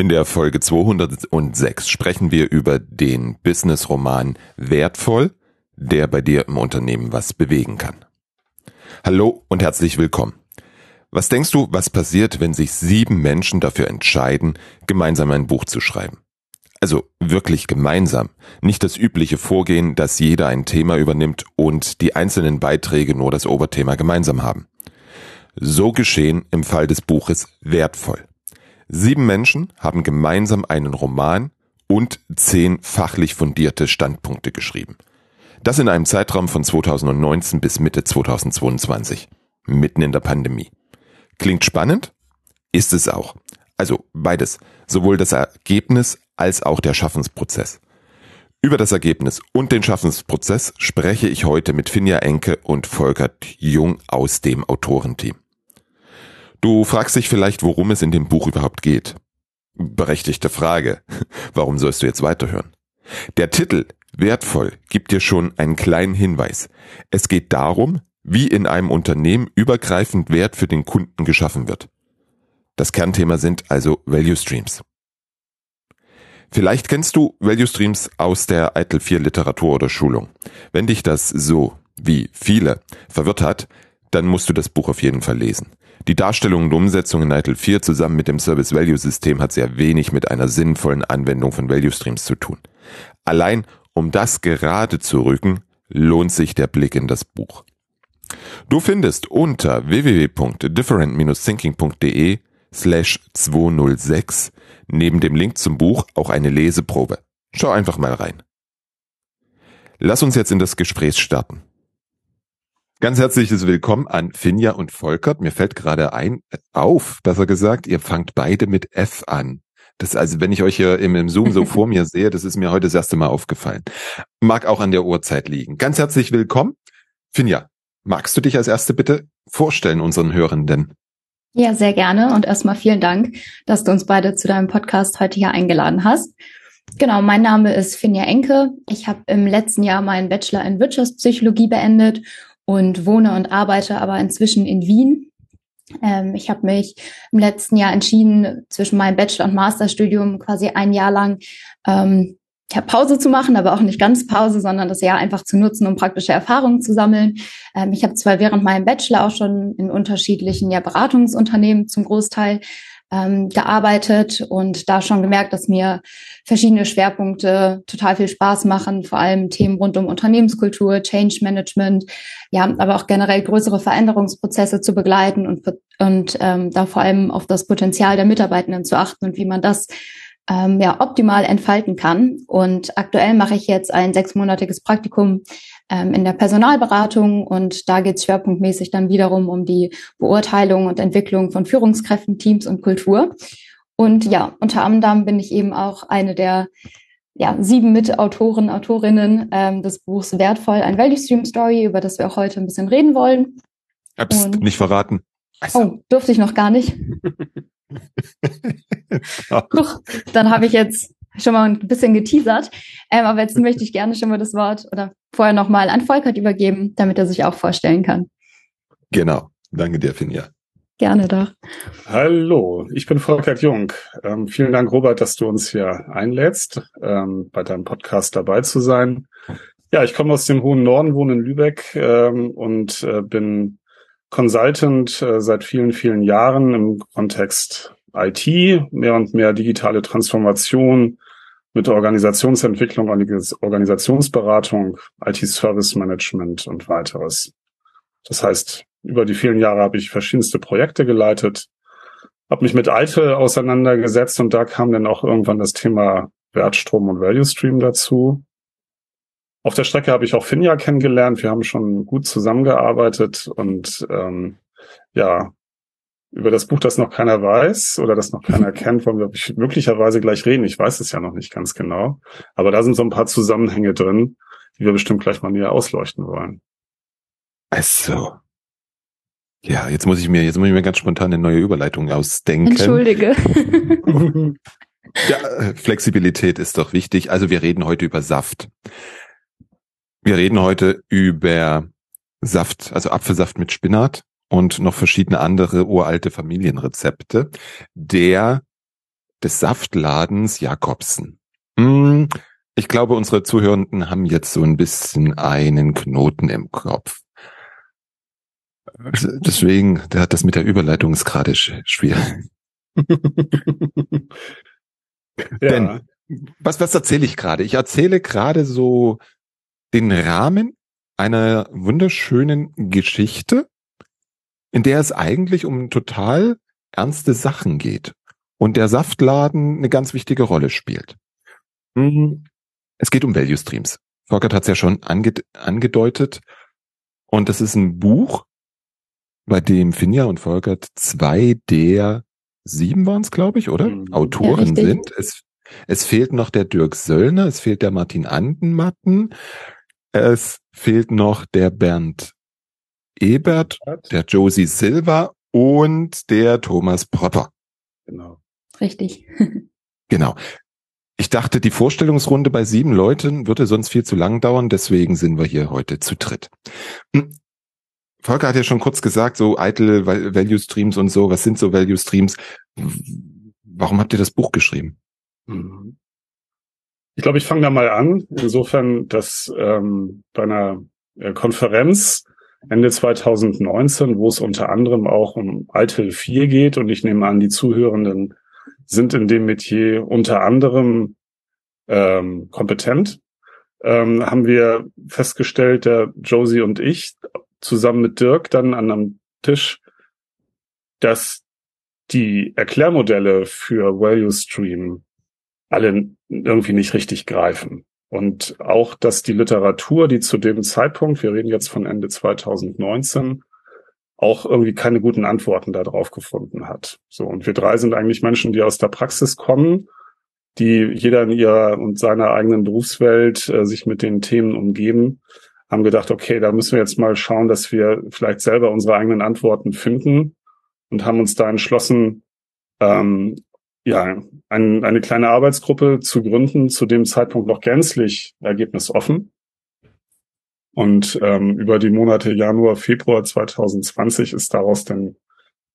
In der Folge 206 sprechen wir über den Business-Roman Wertvoll, der bei dir im Unternehmen was bewegen kann. Hallo und herzlich willkommen. Was denkst du, was passiert, wenn sich sieben Menschen dafür entscheiden, gemeinsam ein Buch zu schreiben? Also wirklich gemeinsam, nicht das übliche Vorgehen, dass jeder ein Thema übernimmt und die einzelnen Beiträge nur das Oberthema gemeinsam haben. So geschehen im Fall des Buches Wertvoll. Sieben Menschen haben gemeinsam einen Roman und zehn fachlich fundierte Standpunkte geschrieben. Das in einem Zeitraum von 2019 bis Mitte 2022, mitten in der Pandemie. Klingt spannend? Ist es auch. Also beides, sowohl das Ergebnis als auch der Schaffensprozess. Über das Ergebnis und den Schaffensprozess spreche ich heute mit Finja Enke und Volkert Jung aus dem Autorenteam. Du fragst dich vielleicht, worum es in dem Buch überhaupt geht. Berechtigte Frage. Warum sollst du jetzt weiterhören? Der Titel Wertvoll gibt dir schon einen kleinen Hinweis. Es geht darum, wie in einem Unternehmen übergreifend Wert für den Kunden geschaffen wird. Das Kernthema sind also Value Streams. Vielleicht kennst du Value Streams aus der Eitel 4 Literatur oder Schulung. Wenn dich das so, wie viele, verwirrt hat, dann musst du das Buch auf jeden Fall lesen. Die Darstellung und Umsetzung in ITIL 4 zusammen mit dem Service Value System hat sehr wenig mit einer sinnvollen Anwendung von Value Streams zu tun. Allein um das gerade zu rücken, lohnt sich der Blick in das Buch. Du findest unter www.different-thinking.de slash 206 neben dem Link zum Buch auch eine Leseprobe. Schau einfach mal rein. Lass uns jetzt in das Gespräch starten. Ganz herzliches Willkommen an Finja und Volkert. Mir fällt gerade ein, auf, besser gesagt, ihr fangt beide mit F an. Das also, wenn ich euch hier im, im Zoom so vor mir sehe, das ist mir heute das erste Mal aufgefallen. Mag auch an der Uhrzeit liegen. Ganz herzlich willkommen. Finja, magst du dich als erste bitte vorstellen unseren Hörenden? Ja, sehr gerne. Und erstmal vielen Dank, dass du uns beide zu deinem Podcast heute hier eingeladen hast. Genau, mein Name ist Finja Enke. Ich habe im letzten Jahr meinen Bachelor in Wirtschaftspsychologie beendet und wohne und arbeite aber inzwischen in Wien. Ähm, ich habe mich im letzten Jahr entschieden, zwischen meinem Bachelor- und Masterstudium quasi ein Jahr lang ähm, ja, Pause zu machen, aber auch nicht ganz Pause, sondern das Jahr einfach zu nutzen, um praktische Erfahrungen zu sammeln. Ähm, ich habe zwar während meinem Bachelor auch schon in unterschiedlichen ja, Beratungsunternehmen zum Großteil ähm, gearbeitet und da schon gemerkt, dass mir verschiedene Schwerpunkte total viel Spaß machen, vor allem Themen rund um Unternehmenskultur, Change Management, ja, aber auch generell größere Veränderungsprozesse zu begleiten und, und ähm, da vor allem auf das Potenzial der Mitarbeitenden zu achten und wie man das ähm, ja, optimal entfalten kann. Und aktuell mache ich jetzt ein sechsmonatiges Praktikum ähm, in der Personalberatung und da geht es schwerpunktmäßig dann wiederum um die Beurteilung und Entwicklung von Führungskräften, Teams und Kultur. Und ja, unter anderem bin ich eben auch eine der ja, sieben Mitautoren, Autorinnen ähm, des Buchs Wertvoll, ein Value Stream Story, über das wir auch heute ein bisschen reden wollen. Hab's nicht verraten. Also. Oh, durfte ich noch gar nicht. Huch, dann habe ich jetzt schon mal ein bisschen geteasert. Ähm, aber jetzt möchte ich gerne schon mal das Wort oder vorher nochmal an Volkert übergeben, damit er sich auch vorstellen kann. Genau. Danke dir, Finja. Gerne doch. Hallo, ich bin Volkert Jung. Ähm, vielen Dank, Robert, dass du uns hier einlädst, ähm, bei deinem Podcast dabei zu sein. Ja, ich komme aus dem hohen Norden, wohne in Lübeck ähm, und äh, bin Consultant äh, seit vielen, vielen Jahren im Kontext IT, mehr und mehr digitale Transformation mit Organisationsentwicklung, Organisationsberatung, IT-Service Management und weiteres. Das heißt, über die vielen Jahre habe ich verschiedenste Projekte geleitet, habe mich mit Eitel auseinandergesetzt und da kam dann auch irgendwann das Thema Wertstrom und Value Stream dazu. Auf der Strecke habe ich auch Finja kennengelernt. Wir haben schon gut zusammengearbeitet und ähm, ja, über das Buch, das noch keiner weiß oder das noch keiner kennt, wollen wir möglicherweise gleich reden. Ich weiß es ja noch nicht ganz genau. Aber da sind so ein paar Zusammenhänge drin, die wir bestimmt gleich mal näher ausleuchten wollen. Also. Ja, jetzt muss ich mir, jetzt muss ich mir ganz spontan eine neue Überleitung ausdenken. Entschuldige. ja, äh, Flexibilität ist doch wichtig. Also wir reden heute über Saft. Wir reden heute über Saft, also Apfelsaft mit Spinat und noch verschiedene andere uralte Familienrezepte, der des Saftladens Jakobsen. Hm, ich glaube, unsere Zuhörenden haben jetzt so ein bisschen einen Knoten im Kopf. Deswegen, der hat das mit der Überleitung ist gerade schwierig. ja. Denn, was, was erzähle ich gerade? Ich erzähle gerade so den Rahmen einer wunderschönen Geschichte, in der es eigentlich um total ernste Sachen geht und der Saftladen eine ganz wichtige Rolle spielt. Hm, es geht um Value Streams. Volkert hat es ja schon ange angedeutet. Und das ist ein Buch, bei dem Finja und Volkert zwei der sieben waren es, glaube ich, oder? Mhm. Autoren ja, sind. Es, es fehlt noch der Dirk Söllner, es fehlt der Martin Andenmatten, es fehlt noch der Bernd Ebert, der Josie Silva und der Thomas Propper. Genau. Richtig. genau. Ich dachte, die Vorstellungsrunde bei sieben Leuten würde sonst viel zu lang dauern, deswegen sind wir hier heute zu dritt. Hm. Volker hat ja schon kurz gesagt, so eitel Value Streams und so, was sind so Value Streams? Warum habt ihr das Buch geschrieben? Mhm. Ich glaube, ich fange da mal an. Insofern, dass ähm, bei einer äh, Konferenz Ende 2019, wo es unter anderem auch um ITIL 4 geht und ich nehme an, die Zuhörenden sind in dem Metier unter anderem ähm, kompetent, ähm, haben wir festgestellt, der Josie und ich, zusammen mit Dirk dann an einem Tisch, dass die Erklärmodelle für Value Stream alle irgendwie nicht richtig greifen. Und auch, dass die Literatur, die zu dem Zeitpunkt, wir reden jetzt von Ende 2019, auch irgendwie keine guten Antworten darauf gefunden hat. So, und wir drei sind eigentlich Menschen, die aus der Praxis kommen, die jeder in ihrer und seiner eigenen Berufswelt äh, sich mit den Themen umgeben, haben gedacht, okay, da müssen wir jetzt mal schauen, dass wir vielleicht selber unsere eigenen Antworten finden und haben uns da entschlossen, ähm, ja, ein, eine kleine Arbeitsgruppe zu gründen, zu dem Zeitpunkt noch gänzlich ergebnisoffen. Und ähm, über die Monate Januar, Februar 2020 ist daraus dann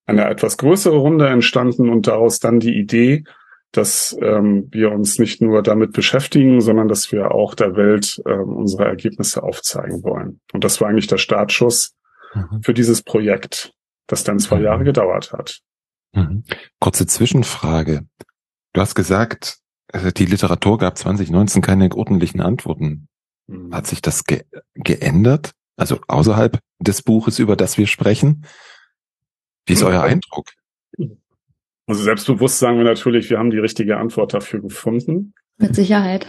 eine etwas größere Runde entstanden und daraus dann die Idee, dass ähm, wir uns nicht nur damit beschäftigen, sondern dass wir auch der Welt ähm, unsere Ergebnisse aufzeigen wollen. Und das war eigentlich der Startschuss mhm. für dieses Projekt, das dann zwei mhm. Jahre gedauert hat. Mhm. Kurze Zwischenfrage. Du hast gesagt, äh, die Literatur gab 2019 keine ordentlichen Antworten. Mhm. Hat sich das ge geändert? Also außerhalb des Buches, über das wir sprechen? Wie ist euer Eindruck? Also selbstbewusst sagen wir natürlich, wir haben die richtige Antwort dafür gefunden. Mit Sicherheit.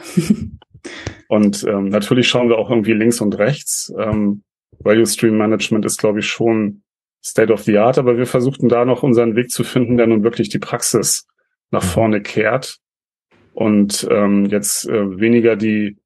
und ähm, natürlich schauen wir auch irgendwie links und rechts. Ähm, Value Stream Management ist, glaube ich, schon State of the Art, aber wir versuchten da noch unseren Weg zu finden, der nun wirklich die Praxis nach vorne kehrt und ähm, jetzt äh, weniger die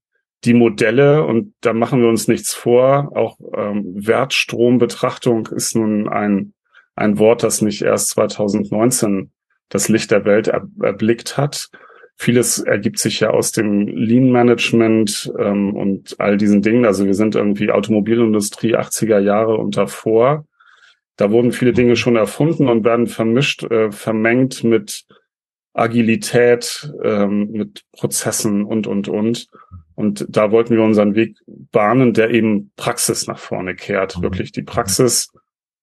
die Modelle und da machen wir uns nichts vor. Auch ähm, Wertstrombetrachtung ist nun ein ein Wort, das nicht erst 2019 das Licht der Welt er, erblickt hat. Vieles ergibt sich ja aus dem Lean Management ähm, und all diesen Dingen. Also wir sind irgendwie Automobilindustrie 80er Jahre und davor. Da wurden viele Dinge schon erfunden und werden vermischt, äh, vermengt mit Agilität, ähm, mit Prozessen und, und, und. Und da wollten wir unseren Weg bahnen, der eben Praxis nach vorne kehrt. Mhm. Wirklich die Praxis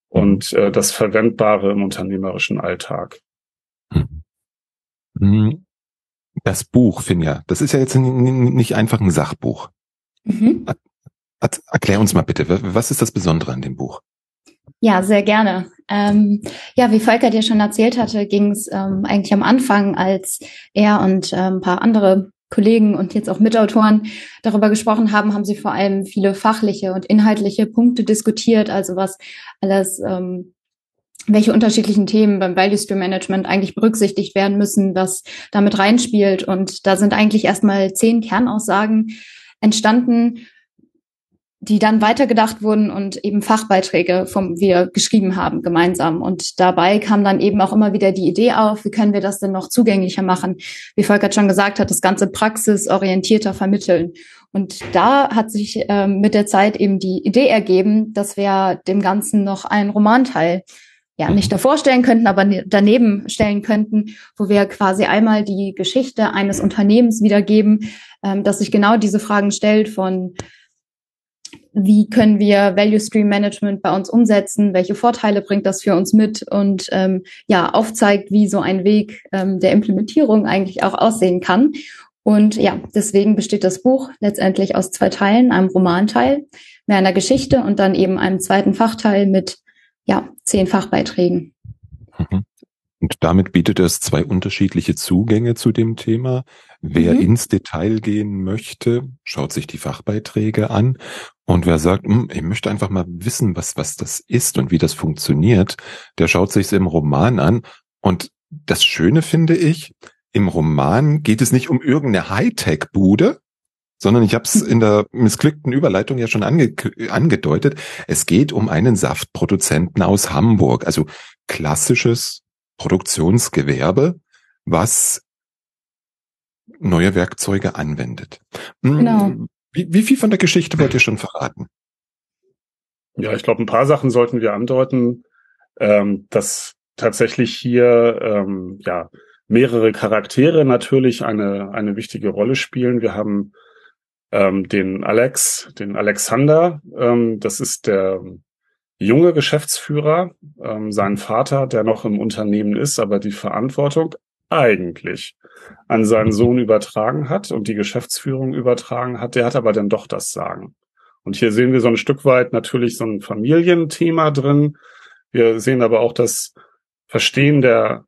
und äh, das Verwendbare im unternehmerischen Alltag. Mhm. Das Buch, Finja, das ist ja jetzt nicht einfach ein Sachbuch. Mhm. Erklär uns mal bitte, was ist das Besondere an dem Buch? Ja, sehr gerne. Ähm, ja, wie Volker dir schon erzählt hatte, ging es ähm, eigentlich am Anfang, als er und ähm, ein paar andere Kollegen und jetzt auch Mitautoren darüber gesprochen haben, haben sie vor allem viele fachliche und inhaltliche Punkte diskutiert, also was alles, ähm, welche unterschiedlichen Themen beim Value Stream Management eigentlich berücksichtigt werden müssen, was damit reinspielt. Und da sind eigentlich erstmal zehn Kernaussagen entstanden, die dann weitergedacht wurden und eben Fachbeiträge vom wir geschrieben haben gemeinsam. Und dabei kam dann eben auch immer wieder die Idee auf, wie können wir das denn noch zugänglicher machen? Wie Volker schon gesagt hat, das ganze praxisorientierter vermitteln. Und da hat sich ähm, mit der Zeit eben die Idee ergeben, dass wir dem Ganzen noch einen Romanteil ja nicht davor stellen könnten, aber ne, daneben stellen könnten, wo wir quasi einmal die Geschichte eines Unternehmens wiedergeben, ähm, dass sich genau diese Fragen stellt von wie können wir Value Stream Management bei uns umsetzen, welche Vorteile bringt das für uns mit und ähm, ja aufzeigt, wie so ein Weg ähm, der Implementierung eigentlich auch aussehen kann. Und ja, deswegen besteht das Buch letztendlich aus zwei Teilen, einem Romanteil, mehr einer Geschichte und dann eben einem zweiten Fachteil mit ja zehn Fachbeiträgen. Mhm. Und damit bietet es zwei unterschiedliche Zugänge zu dem Thema. Wer mhm. ins Detail gehen möchte, schaut sich die Fachbeiträge an. Und wer sagt, hm, ich möchte einfach mal wissen, was, was das ist und wie das funktioniert, der schaut sich es im Roman an. Und das Schöne finde ich, im Roman geht es nicht um irgendeine Hightech-Bude, sondern ich habe es in der missglückten Überleitung ja schon ange angedeutet. Es geht um einen Saftproduzenten aus Hamburg, also klassisches Produktionsgewerbe, was neue Werkzeuge anwendet. Hm, genau. Wie, wie viel von der Geschichte wollt ihr schon verraten? Ja, ich glaube, ein paar Sachen sollten wir andeuten, ähm, dass tatsächlich hier ähm, ja mehrere Charaktere natürlich eine eine wichtige Rolle spielen. Wir haben ähm, den Alex, den Alexander, ähm, das ist der junge Geschäftsführer, ähm, sein Vater, der noch im Unternehmen ist, aber die Verantwortung eigentlich an seinen Sohn übertragen hat und die Geschäftsführung übertragen hat, der hat aber dann doch das Sagen. Und hier sehen wir so ein Stück weit natürlich so ein Familienthema drin. Wir sehen aber auch das Verstehen der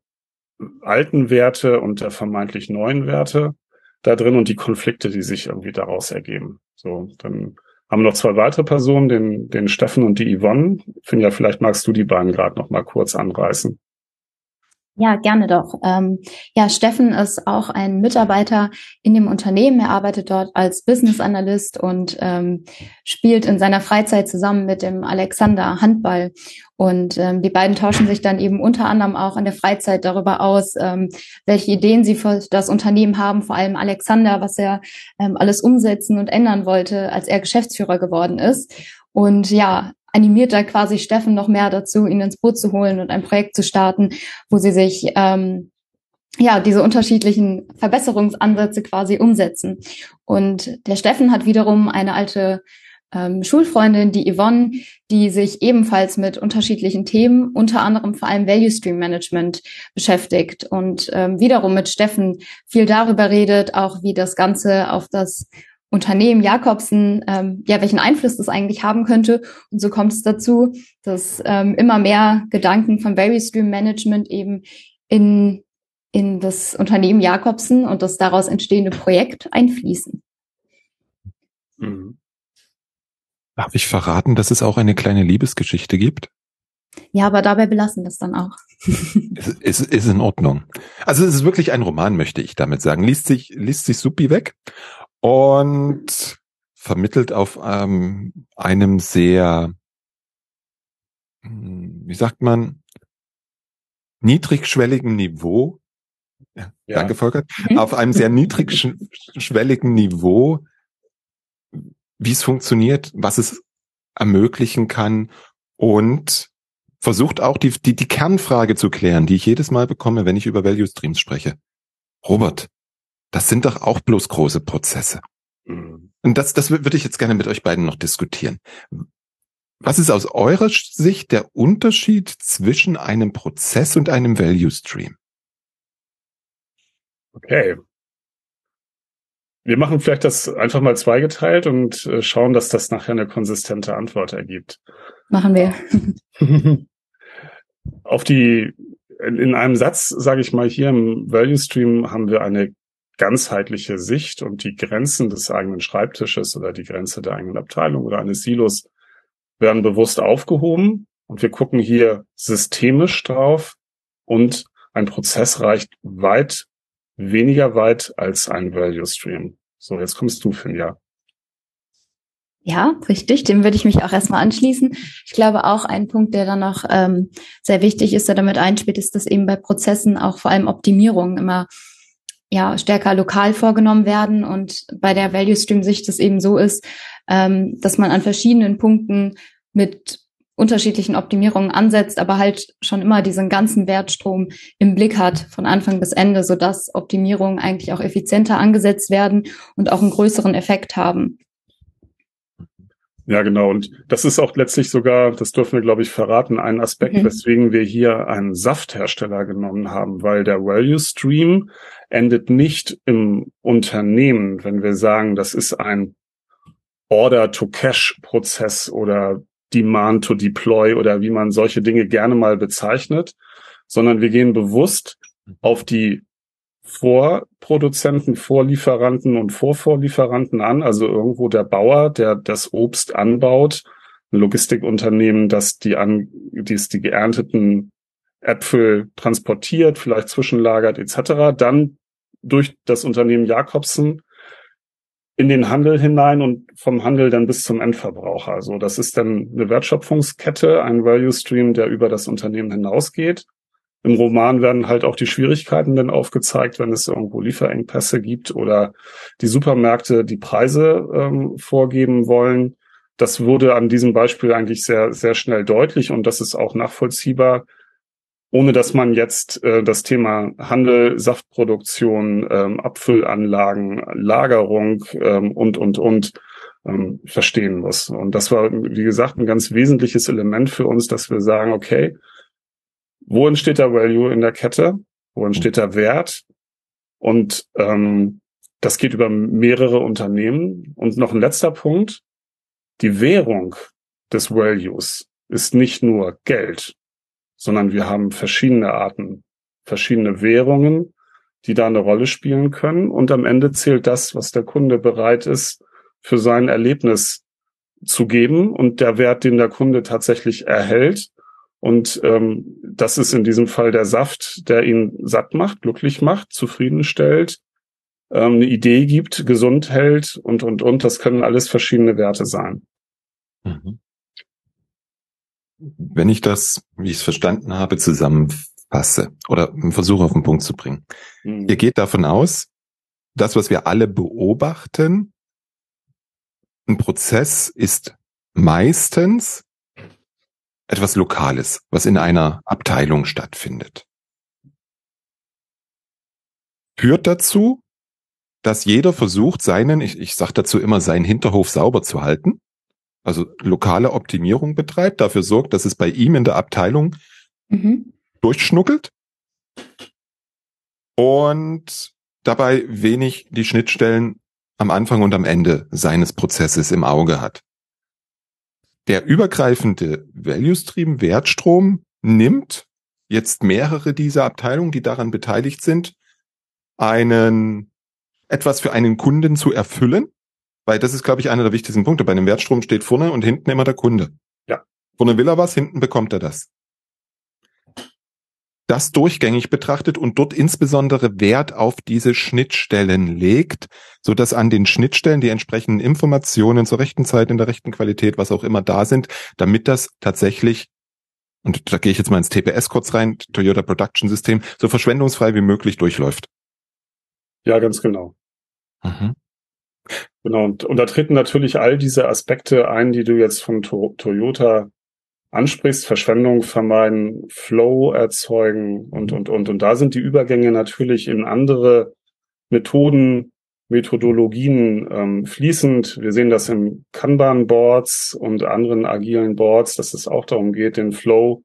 alten Werte und der vermeintlich neuen Werte da drin und die Konflikte, die sich irgendwie daraus ergeben. So, dann haben wir noch zwei weitere Personen, den, den Steffen und die Yvonne. Finja, vielleicht magst du die beiden gerade noch mal kurz anreißen. Ja, gerne doch. Ähm, ja, Steffen ist auch ein Mitarbeiter in dem Unternehmen. Er arbeitet dort als Business Analyst und ähm, spielt in seiner Freizeit zusammen mit dem Alexander Handball. Und ähm, die beiden tauschen sich dann eben unter anderem auch in der Freizeit darüber aus, ähm, welche Ideen sie für das Unternehmen haben, vor allem Alexander, was er ähm, alles umsetzen und ändern wollte, als er Geschäftsführer geworden ist. Und ja, animiert da quasi Steffen noch mehr dazu, ihn ins Boot zu holen und ein Projekt zu starten, wo sie sich ähm, ja diese unterschiedlichen Verbesserungsansätze quasi umsetzen. Und der Steffen hat wiederum eine alte ähm, Schulfreundin, die Yvonne, die sich ebenfalls mit unterschiedlichen Themen, unter anderem vor allem Value Stream Management beschäftigt und ähm, wiederum mit Steffen viel darüber redet, auch wie das Ganze auf das Unternehmen Jakobsen, ähm, ja, welchen Einfluss das eigentlich haben könnte. Und so kommt es dazu, dass ähm, immer mehr Gedanken von Value Stream Management eben in, in das Unternehmen Jakobsen und das daraus entstehende Projekt einfließen. Mhm. Darf ich verraten, dass es auch eine kleine Liebesgeschichte gibt? Ja, aber dabei belassen wir es dann auch. ist, ist, ist in Ordnung. Also es ist wirklich ein Roman, möchte ich damit sagen. Liest sich, liest sich supi weg und vermittelt auf ähm, einem sehr, hm, wie sagt man, niedrigschwelligen Niveau. Ja, ja. Danke, Volker. Mhm. Auf einem sehr niedrigschwelligen Niveau, wie es funktioniert, was es ermöglichen kann und versucht auch die, die, die Kernfrage zu klären, die ich jedes Mal bekomme, wenn ich über Value Streams spreche. Robert, das sind doch auch bloß große Prozesse. Mhm. Und das, das würde ich jetzt gerne mit euch beiden noch diskutieren. Was ist aus eurer Sicht der Unterschied zwischen einem Prozess und einem Value Stream? Okay. Wir machen vielleicht das einfach mal zweigeteilt und äh, schauen, dass das nachher eine konsistente Antwort ergibt. Machen wir. Auf die, in einem Satz, sage ich mal, hier im Value Stream haben wir eine ganzheitliche Sicht und die Grenzen des eigenen Schreibtisches oder die Grenze der eigenen Abteilung oder eines Silos werden bewusst aufgehoben und wir gucken hier systemisch drauf und ein Prozess reicht weit weniger weit als ein Value Stream. So, jetzt kommst du, Finja. Ja, richtig. Dem würde ich mich auch erstmal anschließen. Ich glaube auch ein Punkt, der dann noch ähm, sehr wichtig ist, der damit einspielt, ist, dass eben bei Prozessen auch vor allem Optimierungen immer ja stärker lokal vorgenommen werden und bei der Value Stream Sicht es eben so ist, ähm, dass man an verschiedenen Punkten mit unterschiedlichen Optimierungen ansetzt, aber halt schon immer diesen ganzen Wertstrom im Blick hat von Anfang bis Ende, so dass Optimierungen eigentlich auch effizienter angesetzt werden und auch einen größeren Effekt haben. Ja, genau. Und das ist auch letztlich sogar, das dürfen wir, glaube ich, verraten, ein Aspekt, mhm. weswegen wir hier einen Safthersteller genommen haben, weil der Value Stream endet nicht im Unternehmen, wenn wir sagen, das ist ein Order-to-Cash-Prozess oder Demand to Deploy oder wie man solche Dinge gerne mal bezeichnet, sondern wir gehen bewusst auf die Vorproduzenten, Vorlieferanten und Vorvorlieferanten an, also irgendwo der Bauer, der das Obst anbaut, ein Logistikunternehmen, das die an, dies die geernteten Äpfel transportiert, vielleicht zwischenlagert etc., dann durch das Unternehmen Jakobsen in den Handel hinein und vom Handel dann bis zum Endverbraucher. Also das ist dann eine Wertschöpfungskette, ein Value Stream, der über das Unternehmen hinausgeht. Im Roman werden halt auch die Schwierigkeiten dann aufgezeigt, wenn es irgendwo Lieferengpässe gibt oder die Supermärkte die Preise ähm, vorgeben wollen. Das wurde an diesem Beispiel eigentlich sehr, sehr schnell deutlich und das ist auch nachvollziehbar, ohne dass man jetzt äh, das Thema Handel, Saftproduktion, ähm, Abfüllanlagen, Lagerung ähm, und, und, und ähm, verstehen muss. Und das war, wie gesagt, ein ganz wesentliches Element für uns, dass wir sagen, okay, wo entsteht der Value in der Kette? Wo entsteht der Wert? Und ähm, das geht über mehrere Unternehmen. Und noch ein letzter Punkt. Die Währung des Values ist nicht nur Geld, sondern wir haben verschiedene Arten, verschiedene Währungen, die da eine Rolle spielen können. Und am Ende zählt das, was der Kunde bereit ist, für sein Erlebnis zu geben und der Wert, den der Kunde tatsächlich erhält. Und ähm, das ist in diesem Fall der Saft, der ihn satt macht, glücklich macht, zufriedenstellt, ähm, eine Idee gibt, gesund hält und, und, und. Das können alles verschiedene Werte sein. Mhm wenn ich das, wie ich es verstanden habe, zusammenfasse oder versuche auf den Punkt zu bringen. Mhm. Ihr geht davon aus, das, was wir alle beobachten, ein Prozess ist meistens etwas Lokales, was in einer Abteilung stattfindet. Führt dazu, dass jeder versucht, seinen, ich, ich sage dazu immer, seinen Hinterhof sauber zu halten also lokale Optimierung betreibt, dafür sorgt, dass es bei ihm in der Abteilung mhm. durchschnuckelt und dabei wenig die Schnittstellen am Anfang und am Ende seines Prozesses im Auge hat. Der übergreifende Value Stream, Wertstrom, nimmt jetzt mehrere dieser Abteilungen, die daran beteiligt sind, einen etwas für einen Kunden zu erfüllen weil das ist, glaube ich, einer der wichtigsten Punkte. Bei einem Wertstrom steht vorne und hinten immer der Kunde. Ja. Vorne will er was, hinten bekommt er das. Das durchgängig betrachtet und dort insbesondere Wert auf diese Schnittstellen legt, so dass an den Schnittstellen die entsprechenden Informationen zur rechten Zeit, in der rechten Qualität, was auch immer da sind, damit das tatsächlich und da gehe ich jetzt mal ins TPS kurz rein, Toyota Production System, so verschwendungsfrei wie möglich durchläuft. Ja, ganz genau. Mhm. Genau, und, und da treten natürlich all diese Aspekte ein, die du jetzt von to Toyota ansprichst, Verschwendung vermeiden, Flow erzeugen und, und, und. Und da sind die Übergänge natürlich in andere Methoden, Methodologien ähm, fließend. Wir sehen das im Kanban-Boards und anderen agilen Boards, dass es auch darum geht, den Flow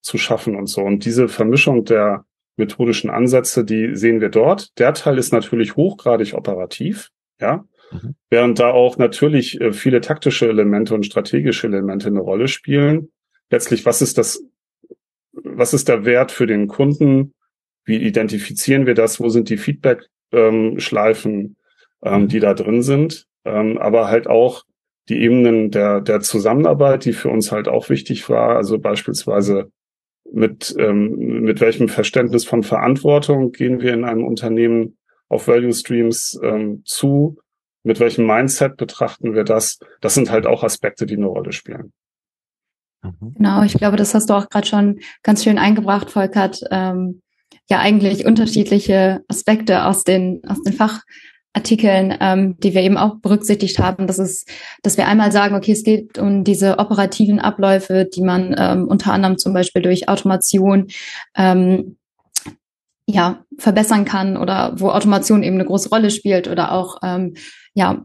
zu schaffen und so. Und diese Vermischung der methodischen Ansätze, die sehen wir dort. Der Teil ist natürlich hochgradig operativ, ja. Mhm. Während da auch natürlich äh, viele taktische Elemente und strategische Elemente eine Rolle spielen. Letztlich, was ist das, was ist der Wert für den Kunden? Wie identifizieren wir das? Wo sind die Feedback-Schleifen, ähm, mhm. die da drin sind? Ähm, aber halt auch die Ebenen der, der Zusammenarbeit, die für uns halt auch wichtig war. Also beispielsweise mit, ähm, mit welchem Verständnis von Verantwortung gehen wir in einem Unternehmen auf Value Streams ähm, zu? Mit welchem Mindset betrachten wir das? Das sind halt auch Aspekte, die eine Rolle spielen. Mhm. Genau, ich glaube, das hast du auch gerade schon ganz schön eingebracht, Volkert. Ähm, ja, eigentlich unterschiedliche Aspekte aus den, aus den Fach, Artikeln, ähm, die wir eben auch berücksichtigt haben, dass es, dass wir einmal sagen, okay, es geht um diese operativen Abläufe, die man ähm, unter anderem zum Beispiel durch Automation ähm, ja verbessern kann oder wo Automation eben eine große Rolle spielt oder auch ähm, ja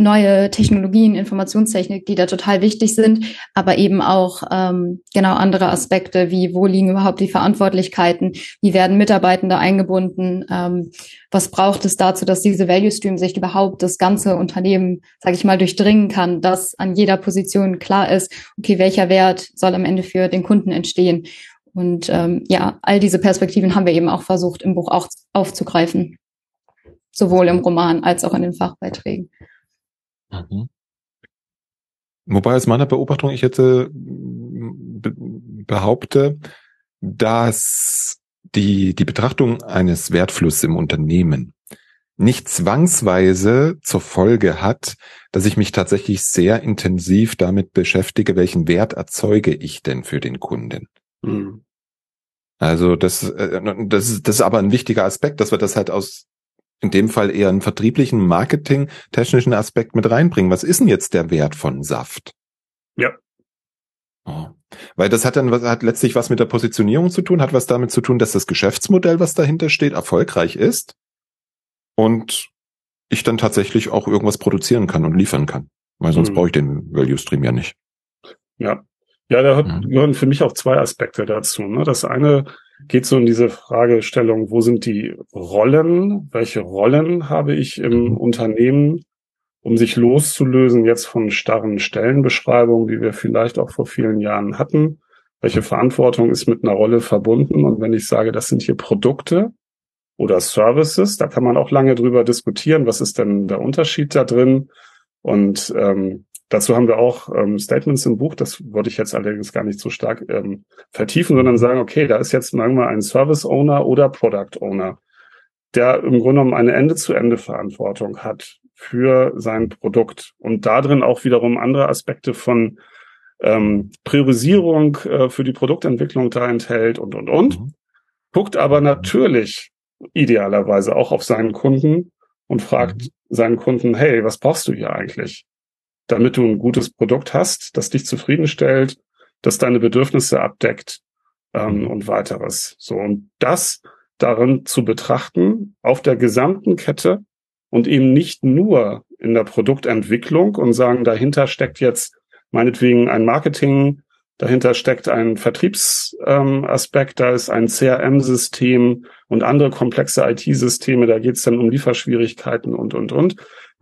neue Technologien, Informationstechnik, die da total wichtig sind, aber eben auch ähm, genau andere Aspekte, wie wo liegen überhaupt die Verantwortlichkeiten, wie werden Mitarbeitende eingebunden, ähm, was braucht es dazu, dass diese Value Stream sich überhaupt das ganze Unternehmen, sage ich mal, durchdringen kann, dass an jeder Position klar ist, okay, welcher Wert soll am Ende für den Kunden entstehen. Und ähm, ja, all diese Perspektiven haben wir eben auch versucht, im Buch auch aufzugreifen, sowohl im Roman als auch in den Fachbeiträgen. Mhm. Wobei aus meiner Beobachtung ich jetzt be behaupte, dass die, die Betrachtung eines Wertflusses im Unternehmen nicht zwangsweise zur Folge hat, dass ich mich tatsächlich sehr intensiv damit beschäftige, welchen Wert erzeuge ich denn für den Kunden. Mhm. Also das, äh, das, ist, das ist aber ein wichtiger Aspekt, dass wir das halt aus in dem Fall eher einen vertrieblichen, marketing-technischen Aspekt mit reinbringen. Was ist denn jetzt der Wert von Saft? Ja. Oh. Weil das hat dann was, hat letztlich was mit der Positionierung zu tun, hat was damit zu tun, dass das Geschäftsmodell, was dahinter steht, erfolgreich ist und ich dann tatsächlich auch irgendwas produzieren kann und liefern kann. Weil sonst mhm. brauche ich den Value Stream ja nicht. Ja. Ja, da mhm. gehören für mich auch zwei Aspekte dazu. Ne? Das eine geht so in diese Fragestellung, wo sind die Rollen? Welche Rollen habe ich im mhm. Unternehmen, um sich loszulösen jetzt von starren Stellenbeschreibungen, die wir vielleicht auch vor vielen Jahren hatten? Welche Verantwortung ist mit einer Rolle verbunden? Und wenn ich sage, das sind hier Produkte oder Services, da kann man auch lange drüber diskutieren, was ist denn der Unterschied da drin? Und ähm, Dazu haben wir auch ähm, Statements im Buch, das wollte ich jetzt allerdings gar nicht so stark ähm, vertiefen, sondern sagen, okay, da ist jetzt manchmal ein Service Owner oder Product Owner, der im Grunde genommen eine Ende-zu-Ende-Verantwortung hat für sein Produkt und darin auch wiederum andere Aspekte von ähm, Priorisierung äh, für die Produktentwicklung da enthält und, und, und. Mhm. Guckt aber natürlich idealerweise auch auf seinen Kunden und fragt mhm. seinen Kunden, hey, was brauchst du hier eigentlich? Damit du ein gutes Produkt hast, das dich zufriedenstellt, das deine Bedürfnisse abdeckt ähm, und weiteres. So und das darin zu betrachten auf der gesamten Kette und eben nicht nur in der Produktentwicklung und sagen, dahinter steckt jetzt meinetwegen ein Marketing, dahinter steckt ein Vertriebsaspekt, ähm, da ist ein CRM-System und andere komplexe IT-Systeme, da geht es dann um Lieferschwierigkeiten und, und, und.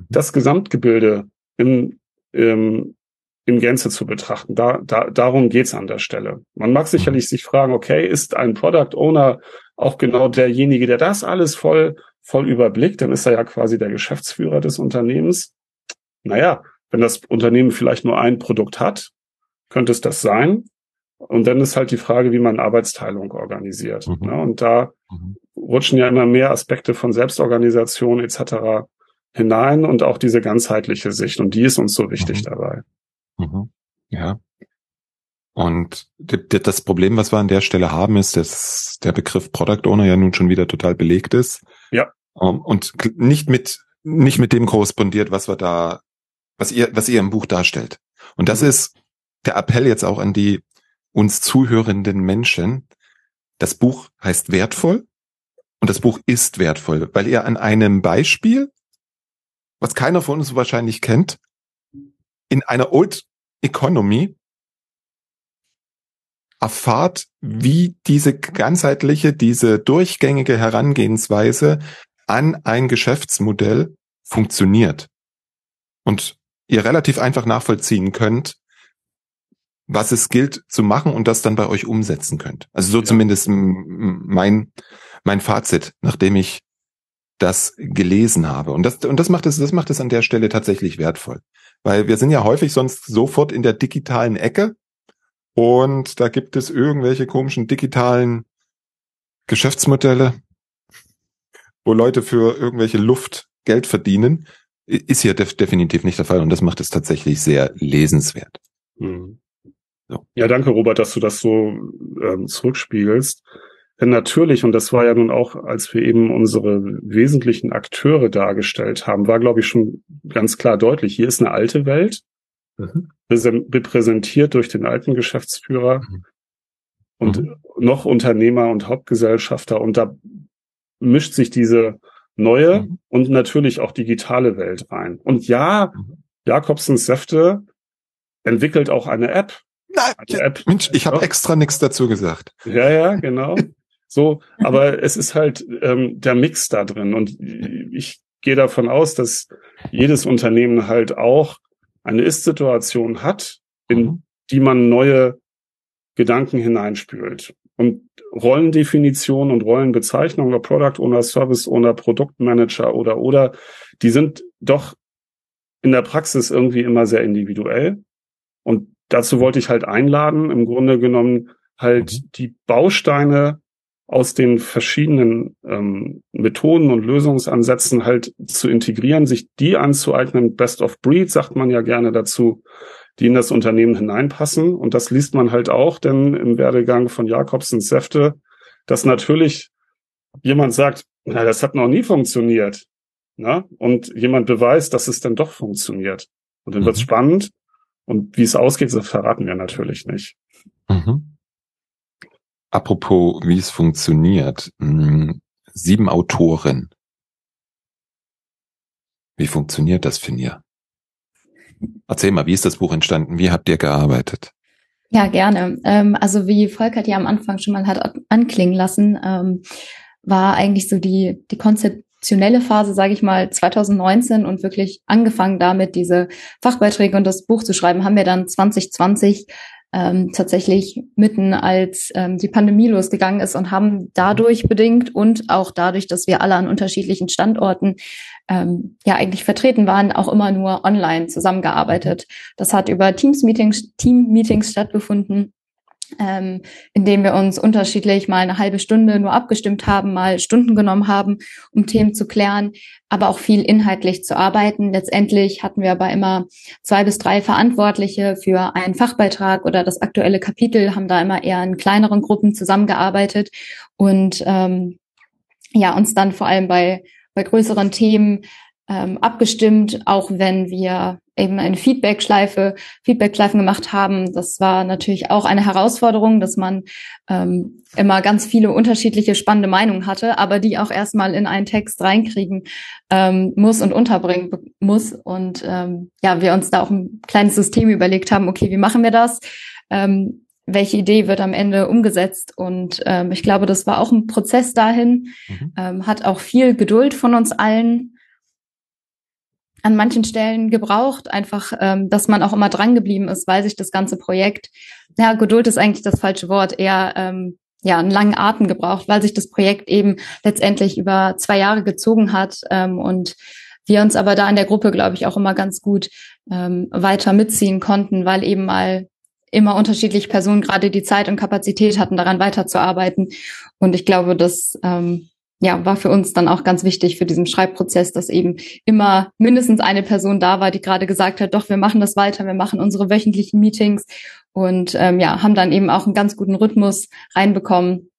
Das Gesamtgebilde im ähm, in Gänze zu betrachten. Da, da, darum geht's an der Stelle. Man mag sicherlich sich fragen, okay, ist ein Product Owner auch genau derjenige, der das alles voll, voll überblickt? Dann ist er ja quasi der Geschäftsführer des Unternehmens. Naja, wenn das Unternehmen vielleicht nur ein Produkt hat, könnte es das sein. Und dann ist halt die Frage, wie man Arbeitsteilung organisiert. Mhm. Ja, und da mhm. rutschen ja immer mehr Aspekte von Selbstorganisation etc hinein und auch diese ganzheitliche Sicht. Und die ist uns so wichtig mhm. dabei. Mhm. Ja. Und das Problem, was wir an der Stelle haben, ist, dass der Begriff Product Owner ja nun schon wieder total belegt ist. Ja. Und nicht mit, nicht mit dem korrespondiert, was wir da, was ihr, was ihr im Buch darstellt. Und das mhm. ist der Appell jetzt auch an die uns zuhörenden Menschen. Das Buch heißt wertvoll und das Buch ist wertvoll, weil ihr an einem Beispiel was keiner von uns wahrscheinlich kennt, in einer Old Economy erfahrt, wie diese ganzheitliche, diese durchgängige Herangehensweise an ein Geschäftsmodell funktioniert. Und ihr relativ einfach nachvollziehen könnt, was es gilt zu machen und das dann bei euch umsetzen könnt. Also so ja. zumindest mein, mein Fazit, nachdem ich das gelesen habe. Und das, und das macht es, das macht es an der Stelle tatsächlich wertvoll. Weil wir sind ja häufig sonst sofort in der digitalen Ecke und da gibt es irgendwelche komischen digitalen Geschäftsmodelle, wo Leute für irgendwelche Luft Geld verdienen. Ist hier def definitiv nicht der Fall und das macht es tatsächlich sehr lesenswert. Mhm. So. Ja, danke, Robert, dass du das so ähm, zurückspiegelst. Denn natürlich, und das war ja nun auch, als wir eben unsere wesentlichen Akteure dargestellt haben, war, glaube ich, schon ganz klar deutlich, hier ist eine alte Welt, mhm. repräsentiert durch den alten Geschäftsführer mhm. und mhm. noch Unternehmer und Hauptgesellschafter. Und da mischt sich diese neue mhm. und natürlich auch digitale Welt rein. Und ja, mhm. Jakobsens Säfte entwickelt auch eine App. Nein, eine App. Mensch, ich habe extra nichts dazu gesagt. Ja, ja, genau. So, aber es ist halt ähm, der Mix da drin. Und ich gehe davon aus, dass jedes Unternehmen halt auch eine Ist-Situation hat, in mhm. die man neue Gedanken hineinspült. Und Rollendefinition und Rollenbezeichnung oder Product Owner, Service Owner, Produktmanager oder oder, die sind doch in der Praxis irgendwie immer sehr individuell. Und dazu wollte ich halt einladen, im Grunde genommen halt mhm. die Bausteine aus den verschiedenen ähm, Methoden und Lösungsansätzen halt zu integrieren, sich die anzueignen. Best of Breed sagt man ja gerne dazu, die in das Unternehmen hineinpassen. Und das liest man halt auch, denn im Werdegang von Jakobsen Säfte, dass natürlich jemand sagt, na, das hat noch nie funktioniert. Na? Und jemand beweist, dass es dann doch funktioniert. Und dann mhm. wird's spannend. Und wie es ausgeht, das verraten wir natürlich nicht. Mhm. Apropos, wie es funktioniert. Hm, sieben Autoren. Wie funktioniert das, Finja? Erzähl mal, wie ist das Buch entstanden? Wie habt ihr gearbeitet? Ja, gerne. Ähm, also wie Volkert ja am Anfang schon mal hat anklingen lassen, ähm, war eigentlich so die, die konzeptionelle Phase, sage ich mal, 2019 und wirklich angefangen damit, diese Fachbeiträge und das Buch zu schreiben, haben wir dann 2020 ähm, tatsächlich mitten als ähm, die Pandemie losgegangen ist und haben dadurch bedingt und auch dadurch, dass wir alle an unterschiedlichen Standorten ähm, ja eigentlich vertreten waren, auch immer nur online zusammengearbeitet. Das hat über Teams-Meetings, Team-Meetings stattgefunden ähm, indem wir uns unterschiedlich mal eine halbe Stunde nur abgestimmt haben, mal Stunden genommen haben, um Themen zu klären, aber auch viel inhaltlich zu arbeiten. Letztendlich hatten wir aber immer zwei bis drei Verantwortliche für einen Fachbeitrag oder das aktuelle Kapitel, haben da immer eher in kleineren Gruppen zusammengearbeitet und ähm, ja, uns dann vor allem bei, bei größeren Themen ähm, abgestimmt, auch wenn wir eben eine Feedback-Schleife, Feedback-Schleifen gemacht haben. Das war natürlich auch eine Herausforderung, dass man ähm, immer ganz viele unterschiedliche spannende Meinungen hatte, aber die auch erstmal in einen Text reinkriegen ähm, muss und unterbringen muss. Und ähm, ja, wir uns da auch ein kleines System überlegt haben, okay, wie machen wir das? Ähm, welche Idee wird am Ende umgesetzt? Und ähm, ich glaube, das war auch ein Prozess dahin, mhm. ähm, hat auch viel Geduld von uns allen an manchen Stellen gebraucht, einfach, ähm, dass man auch immer dran geblieben ist, weil sich das ganze Projekt, ja, Geduld ist eigentlich das falsche Wort, eher ähm, ja, einen langen Atem gebraucht, weil sich das Projekt eben letztendlich über zwei Jahre gezogen hat ähm, und wir uns aber da in der Gruppe, glaube ich, auch immer ganz gut ähm, weiter mitziehen konnten, weil eben mal immer unterschiedliche Personen gerade die Zeit und Kapazität hatten, daran weiterzuarbeiten. Und ich glaube, dass ähm, ja, war für uns dann auch ganz wichtig für diesen Schreibprozess, dass eben immer mindestens eine Person da war, die gerade gesagt hat, doch, wir machen das weiter, wir machen unsere wöchentlichen Meetings und ähm, ja, haben dann eben auch einen ganz guten Rhythmus reinbekommen,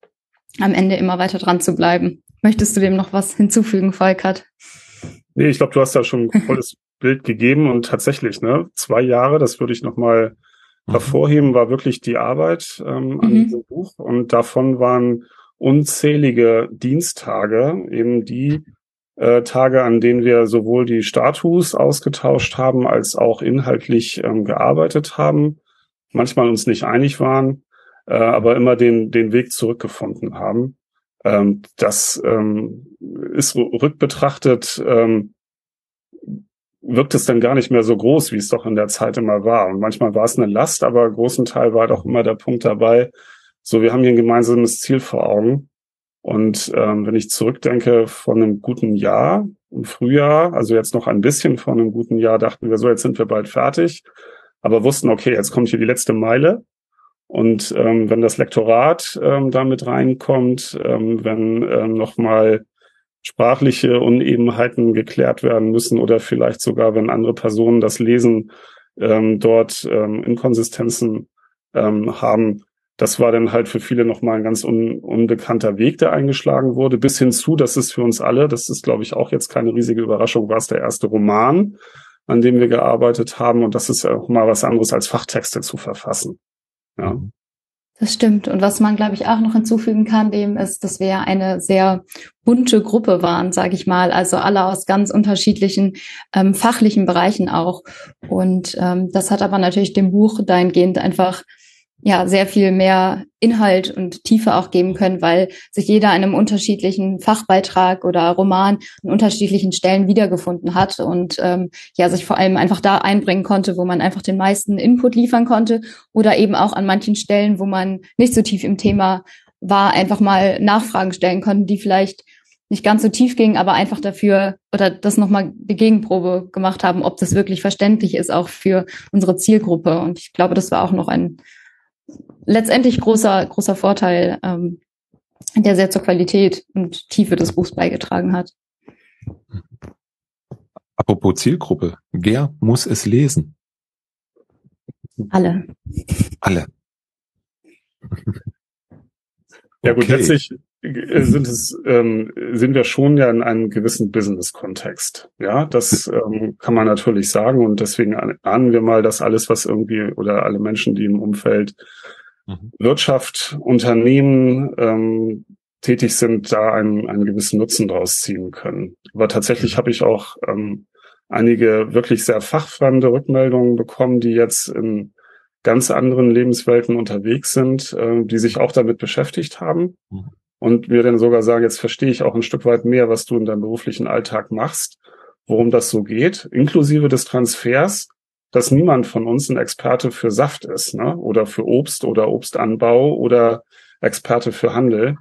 am Ende immer weiter dran zu bleiben. Möchtest du dem noch was hinzufügen, Volkert? Nee, ich glaube, du hast da schon ein volles Bild gegeben und tatsächlich, ne, zwei Jahre, das würde ich nochmal mhm. hervorheben, war wirklich die Arbeit ähm, an mhm. diesem Buch und davon waren unzählige Diensttage, eben die äh, Tage, an denen wir sowohl die Status ausgetauscht haben, als auch inhaltlich ähm, gearbeitet haben, manchmal uns nicht einig waren, äh, aber immer den, den Weg zurückgefunden haben. Ähm, das ähm, ist rückbetrachtet, ähm, wirkt es dann gar nicht mehr so groß, wie es doch in der Zeit immer war. Und manchmal war es eine Last, aber großen Teil war doch immer der Punkt dabei, so, wir haben hier ein gemeinsames Ziel vor Augen. Und ähm, wenn ich zurückdenke von einem guten Jahr im Frühjahr, also jetzt noch ein bisschen von einem guten Jahr, dachten wir so, jetzt sind wir bald fertig, aber wussten, okay, jetzt kommt hier die letzte Meile. Und ähm, wenn das Lektorat ähm, damit reinkommt, ähm, wenn ähm, nochmal sprachliche Unebenheiten geklärt werden müssen oder vielleicht sogar, wenn andere Personen das Lesen ähm, dort ähm, Inkonsistenzen ähm, haben, das war dann halt für viele nochmal ein ganz un, unbekannter Weg, der eingeschlagen wurde, bis hin zu, dass es für uns alle, das ist, glaube ich, auch jetzt keine riesige Überraschung, war es der erste Roman, an dem wir gearbeitet haben. Und das ist ja auch mal was anderes als Fachtexte zu verfassen. Ja. Mhm. Das stimmt. Und was man, glaube ich, auch noch hinzufügen kann, dem ist, dass wir eine sehr bunte Gruppe waren, sage ich mal. Also alle aus ganz unterschiedlichen ähm, fachlichen Bereichen auch. Und ähm, das hat aber natürlich dem Buch dahingehend einfach ja sehr viel mehr Inhalt und Tiefe auch geben können, weil sich jeder in einem unterschiedlichen Fachbeitrag oder Roman an unterschiedlichen Stellen wiedergefunden hat und ähm, ja sich vor allem einfach da einbringen konnte, wo man einfach den meisten Input liefern konnte oder eben auch an manchen Stellen, wo man nicht so tief im Thema war, einfach mal Nachfragen stellen konnte, die vielleicht nicht ganz so tief gingen, aber einfach dafür oder das nochmal die Gegenprobe gemacht haben, ob das wirklich verständlich ist, auch für unsere Zielgruppe. Und ich glaube, das war auch noch ein letztendlich großer, großer Vorteil, ähm, der sehr zur Qualität und Tiefe des Buchs beigetragen hat. Apropos Zielgruppe, wer muss es lesen? Alle. Alle. Ja gut, okay. letztlich sind es ähm, sind wir schon ja in einem gewissen Business-Kontext. Ja, das ähm, kann man natürlich sagen und deswegen ahnen wir mal, dass alles, was irgendwie oder alle Menschen, die im Umfeld mhm. Wirtschaft, Unternehmen ähm, tätig sind, da einen, einen gewissen Nutzen draus ziehen können. Aber tatsächlich mhm. habe ich auch ähm, einige wirklich sehr fachfremde Rückmeldungen bekommen, die jetzt in ganz anderen Lebenswelten unterwegs sind, äh, die sich auch damit beschäftigt haben mhm. Und mir dann sogar sagen, jetzt verstehe ich auch ein Stück weit mehr, was du in deinem beruflichen Alltag machst, worum das so geht, inklusive des Transfers dass niemand von uns ein Experte für Saft ist, ne? Oder für Obst oder Obstanbau oder Experte für Handel.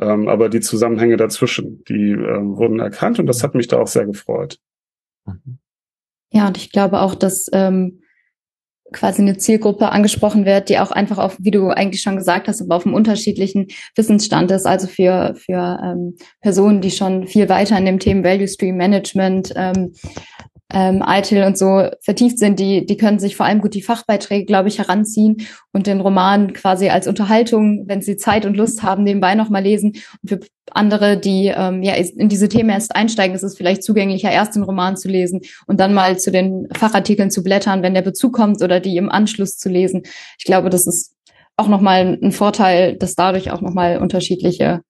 Ähm, aber die Zusammenhänge dazwischen, die ähm, wurden erkannt und das hat mich da auch sehr gefreut. Ja, und ich glaube auch, dass ähm, quasi eine Zielgruppe angesprochen wird, die auch einfach auf, wie du eigentlich schon gesagt hast, aber auf einem unterschiedlichen Wissensstand ist. Also für, für ähm, Personen, die schon viel weiter in dem Thema Value Stream Management ähm, ähm, ITIL und so vertieft sind, die, die können sich vor allem gut die Fachbeiträge, glaube ich, heranziehen und den Roman quasi als Unterhaltung, wenn sie Zeit und Lust haben, nebenbei nochmal lesen. Und für andere, die ähm, ja in diese Themen erst einsteigen, ist es vielleicht zugänglicher, erst den Roman zu lesen und dann mal zu den Fachartikeln zu blättern, wenn der Bezug kommt oder die im Anschluss zu lesen. Ich glaube, das ist auch nochmal ein Vorteil, dass dadurch auch nochmal unterschiedliche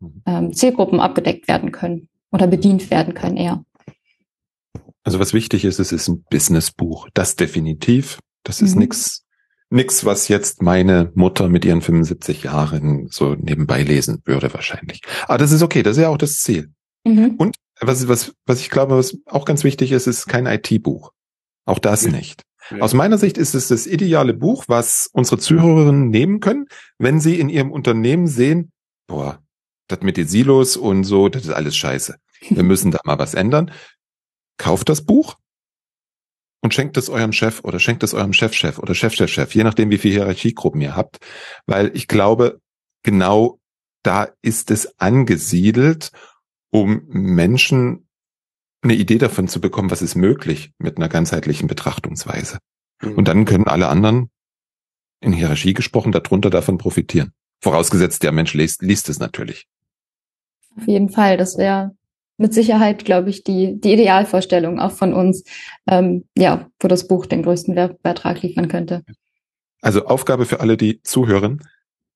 mhm. ähm, Zielgruppen abgedeckt werden können oder bedient werden können eher. Also was wichtig ist, es ist ein Businessbuch. Das definitiv. Das ist mhm. nix, nix, was jetzt meine Mutter mit ihren 75 Jahren so nebenbei lesen würde wahrscheinlich. Aber das ist okay. Das ist ja auch das Ziel. Mhm. Und was, was, was ich glaube, was auch ganz wichtig ist, ist kein IT-Buch. Auch das mhm. nicht. Ja. Aus meiner Sicht ist es das ideale Buch, was unsere Zuhörerinnen nehmen können, wenn sie in ihrem Unternehmen sehen, boah, das mit den Silos und so, das ist alles scheiße. Wir müssen da mal was ändern kauft das Buch und schenkt es eurem Chef oder schenkt es eurem Chefchef oder Chefchefchef, je nachdem, wie viele Hierarchiegruppen ihr habt. Weil ich glaube, genau da ist es angesiedelt, um Menschen eine Idee davon zu bekommen, was ist möglich mit einer ganzheitlichen Betrachtungsweise. Mhm. Und dann können alle anderen in Hierarchie gesprochen darunter davon profitieren. Vorausgesetzt, der Mensch liest, liest es natürlich. Auf jeden Fall, das wäre mit Sicherheit, glaube ich, die, die Idealvorstellung auch von uns, ähm, ja, wo das Buch den größten Beitrag liefern könnte. Also Aufgabe für alle, die zuhören,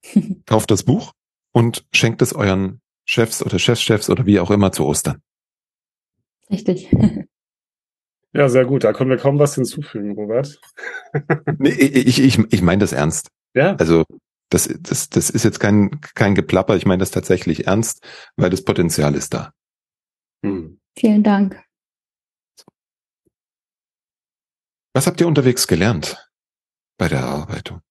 kauft das Buch und schenkt es euren Chefs oder Chefschefs oder wie auch immer zu Ostern. Richtig. Ja, sehr gut. Da können wir kaum was hinzufügen, Robert. nee, ich, ich, ich meine das ernst. Ja. Also das, das, das ist jetzt kein, kein Geplapper. Ich meine das tatsächlich ernst, weil das Potenzial ist da. Hm. Vielen Dank. Was habt ihr unterwegs gelernt bei der Erarbeitung?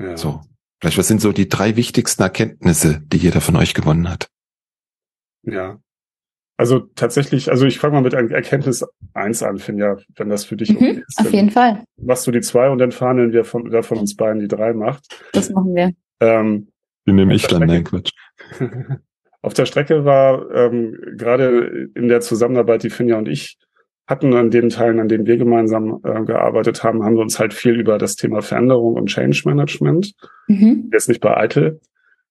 Ja. So, vielleicht was sind so die drei wichtigsten Erkenntnisse, die jeder von euch gewonnen hat? Ja. Also tatsächlich, also ich fange mal mit Erkenntnis eins an, Finja, wenn das für dich mhm, okay ist. Auf jeden Fall. Machst du die zwei und dann fahren wir von, wer von uns beiden die drei macht. Das machen wir. Ähm, die nehme ich dann, nein, Quatsch. Auf der Strecke war ähm, gerade in der Zusammenarbeit, die Finja und ich hatten an den Teilen, an denen wir gemeinsam äh, gearbeitet haben, haben wir uns halt viel über das Thema Veränderung und Change Management, mhm. jetzt nicht bei Eitel,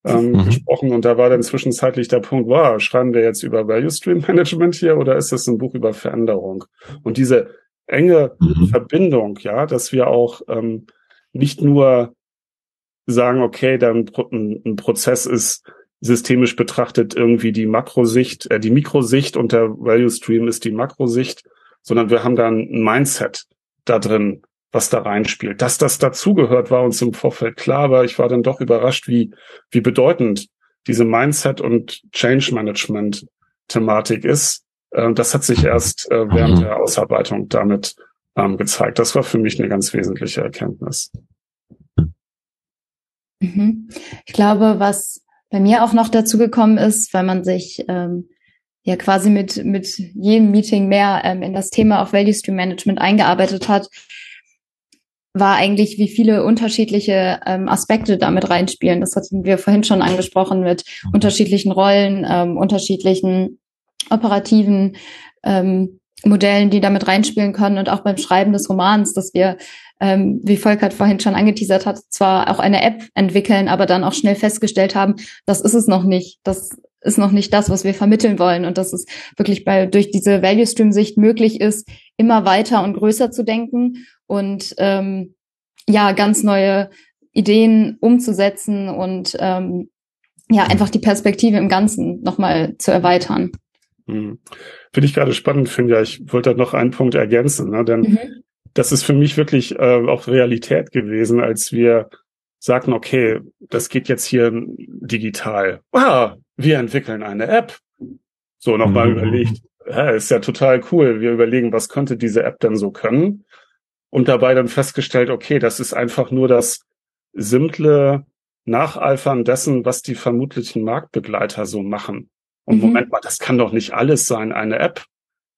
ähm, mhm. gesprochen. Und da war dann zwischenzeitlich der Punkt, wow, schreiben wir jetzt über Value Stream Management hier oder ist das ein Buch über Veränderung? Und diese enge mhm. Verbindung, ja, dass wir auch ähm, nicht nur sagen, okay, dann ein, ein Prozess ist systemisch betrachtet irgendwie die Makrosicht, äh, die Mikrosicht und der Value Stream ist die Makrosicht, sondern wir haben dann ein Mindset da drin, was da reinspielt. Dass das dazugehört, war uns im Vorfeld klar, aber ich war dann doch überrascht, wie, wie bedeutend diese Mindset und Change Management Thematik ist. Äh, das hat sich erst äh, während mhm. der Ausarbeitung damit ähm, gezeigt. Das war für mich eine ganz wesentliche Erkenntnis. Mhm. Ich glaube, was bei mir auch noch dazu gekommen ist, weil man sich ähm, ja quasi mit, mit jedem Meeting mehr ähm, in das Thema auf Value Stream Management eingearbeitet hat, war eigentlich, wie viele unterschiedliche ähm, Aspekte damit reinspielen. Das hatten wir vorhin schon angesprochen mit mhm. unterschiedlichen Rollen, ähm, unterschiedlichen operativen ähm, Modellen, die damit reinspielen können und auch beim Schreiben des Romans, dass wir, ähm, wie Volkert vorhin schon angeteasert hat, zwar auch eine App entwickeln, aber dann auch schnell festgestellt haben, das ist es noch nicht. Das ist noch nicht das, was wir vermitteln wollen und dass es wirklich bei durch diese Value Stream Sicht möglich ist, immer weiter und größer zu denken und ähm, ja ganz neue Ideen umzusetzen und ähm, ja einfach die Perspektive im Ganzen nochmal zu erweitern. Hm. Finde ich gerade spannend, finde ja. Ich wollte da noch einen Punkt ergänzen, ne? denn mhm. Das ist für mich wirklich äh, auch Realität gewesen, als wir sagten, okay, das geht jetzt hier digital. Ah, wir entwickeln eine App. So nochmal mhm. überlegt, ja, ist ja total cool. Wir überlegen, was könnte diese App denn so können? Und dabei dann festgestellt, okay, das ist einfach nur das simple Nacheifern dessen, was die vermutlichen Marktbegleiter so machen. Und mhm. Moment mal, das kann doch nicht alles sein, eine App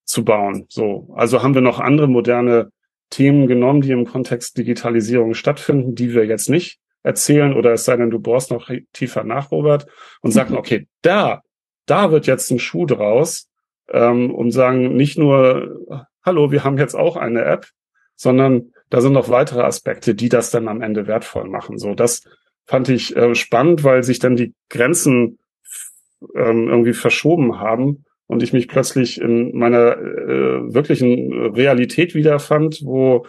zu bauen. So. Also haben wir noch andere moderne Themen genommen, die im Kontext Digitalisierung stattfinden, die wir jetzt nicht erzählen oder es sei denn, du bohrst noch tiefer nach, Robert, und sagen, mhm. okay, da, da wird jetzt ein Schuh draus ähm, und sagen nicht nur, hallo, wir haben jetzt auch eine App, sondern da sind noch weitere Aspekte, die das dann am Ende wertvoll machen. So, das fand ich äh, spannend, weil sich dann die Grenzen ähm, irgendwie verschoben haben und ich mich plötzlich in meiner äh, wirklichen Realität wiederfand, wo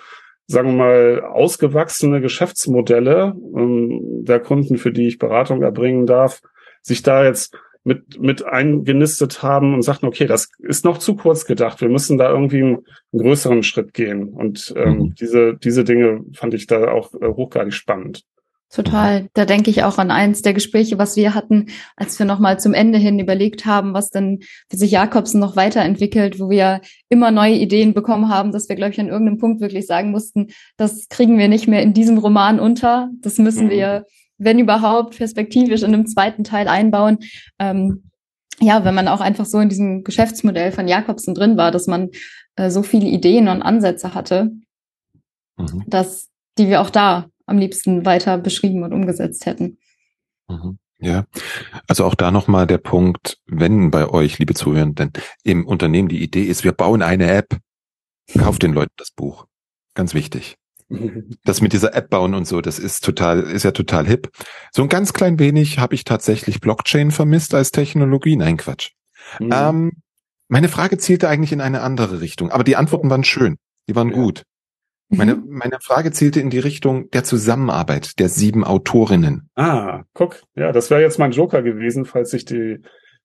sagen wir mal, ausgewachsene Geschäftsmodelle ähm, der Kunden, für die ich Beratung erbringen darf, sich da jetzt mit, mit eingenistet haben und sagten, okay, das ist noch zu kurz gedacht. Wir müssen da irgendwie einen, einen größeren Schritt gehen. Und ähm, mhm. diese, diese Dinge fand ich da auch äh, hochgradig spannend. Total. Da denke ich auch an eins der Gespräche, was wir hatten, als wir nochmal zum Ende hin überlegt haben, was denn für sich Jakobsen noch weiterentwickelt, wo wir immer neue Ideen bekommen haben, dass wir, glaube ich, an irgendeinem Punkt wirklich sagen mussten, das kriegen wir nicht mehr in diesem Roman unter. Das müssen mhm. wir, wenn überhaupt, perspektivisch in einem zweiten Teil einbauen. Ähm, ja, wenn man auch einfach so in diesem Geschäftsmodell von Jakobsen drin war, dass man äh, so viele Ideen und Ansätze hatte, mhm. dass die wir auch da am liebsten weiter beschrieben und umgesetzt hätten. Mhm. Ja, also auch da nochmal der Punkt, wenn bei euch, liebe Zuhörenden, im Unternehmen die Idee ist, wir bauen eine App, kauft den Leuten das Buch. Ganz wichtig. Das mit dieser App bauen und so, das ist total, ist ja total hip. So ein ganz klein wenig habe ich tatsächlich Blockchain vermisst als Technologie. Nein, Quatsch. Mhm. Ähm, meine Frage zielte eigentlich in eine andere Richtung, aber die Antworten waren schön, die waren ja. gut. Meine, mhm. meine Frage zielte in die Richtung der Zusammenarbeit der sieben Autorinnen. Ah, guck, ja, das wäre jetzt mein Joker gewesen, falls ich die,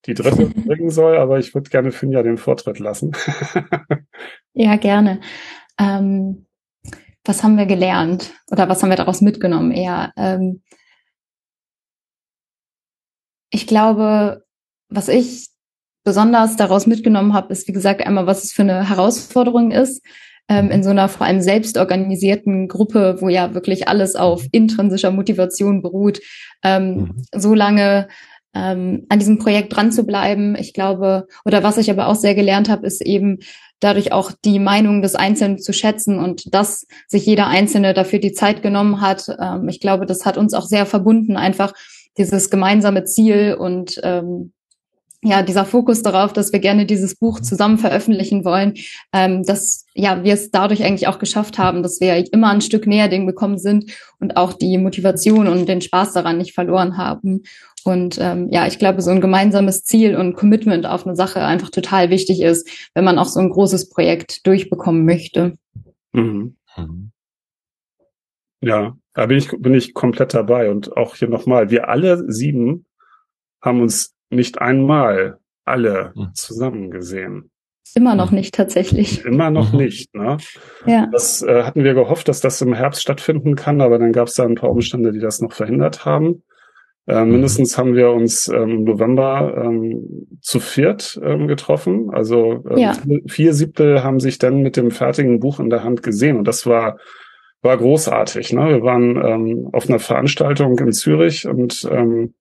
die dritte bringen soll, aber ich würde gerne Finja den Vortritt lassen. ja, gerne. Ähm, was haben wir gelernt oder was haben wir daraus mitgenommen eher? Ähm, ich glaube, was ich besonders daraus mitgenommen habe, ist, wie gesagt, einmal, was es für eine Herausforderung ist, ähm, in so einer vor allem selbstorganisierten Gruppe, wo ja wirklich alles auf intrinsischer Motivation beruht, ähm, mhm. so lange ähm, an diesem Projekt dran zu bleiben. Ich glaube, oder was ich aber auch sehr gelernt habe, ist eben dadurch auch die Meinung des Einzelnen zu schätzen und dass sich jeder Einzelne dafür die Zeit genommen hat. Ähm, ich glaube, das hat uns auch sehr verbunden, einfach dieses gemeinsame Ziel und ähm, ja, dieser Fokus darauf, dass wir gerne dieses Buch zusammen veröffentlichen wollen, ähm, dass ja wir es dadurch eigentlich auch geschafft haben, dass wir immer ein Stück näher dem gekommen sind und auch die Motivation und den Spaß daran nicht verloren haben. Und ähm, ja, ich glaube, so ein gemeinsames Ziel und Commitment auf eine Sache einfach total wichtig ist, wenn man auch so ein großes Projekt durchbekommen möchte. Mhm. Mhm. Ja, da bin ich, bin ich komplett dabei. Und auch hier nochmal, wir alle sieben haben uns nicht einmal alle mhm. zusammen gesehen. Immer noch nicht tatsächlich. Immer noch mhm. nicht. Ne? Ja. Das äh, hatten wir gehofft, dass das im Herbst stattfinden kann, aber dann gab es da ein paar Umstände, die das noch verhindert haben. Äh, mhm. mindestens haben wir uns ähm, im November ähm, zu viert ähm, getroffen. Also ähm, ja. vier Siebtel haben sich dann mit dem fertigen Buch in der Hand gesehen und das war war großartig. Ne? Wir waren ähm, auf einer Veranstaltung in Zürich und ähm,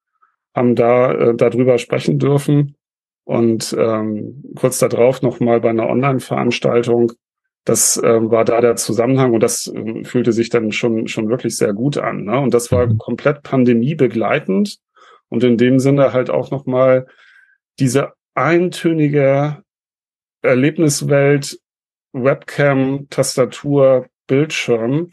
haben da äh, darüber sprechen dürfen und ähm, kurz darauf noch mal bei einer Online-Veranstaltung. Das ähm, war da der Zusammenhang und das ähm, fühlte sich dann schon schon wirklich sehr gut an. Ne? Und das war mhm. komplett pandemiebegleitend und in dem Sinne halt auch noch mal diese eintönige Erlebniswelt, Webcam, Tastatur, Bildschirm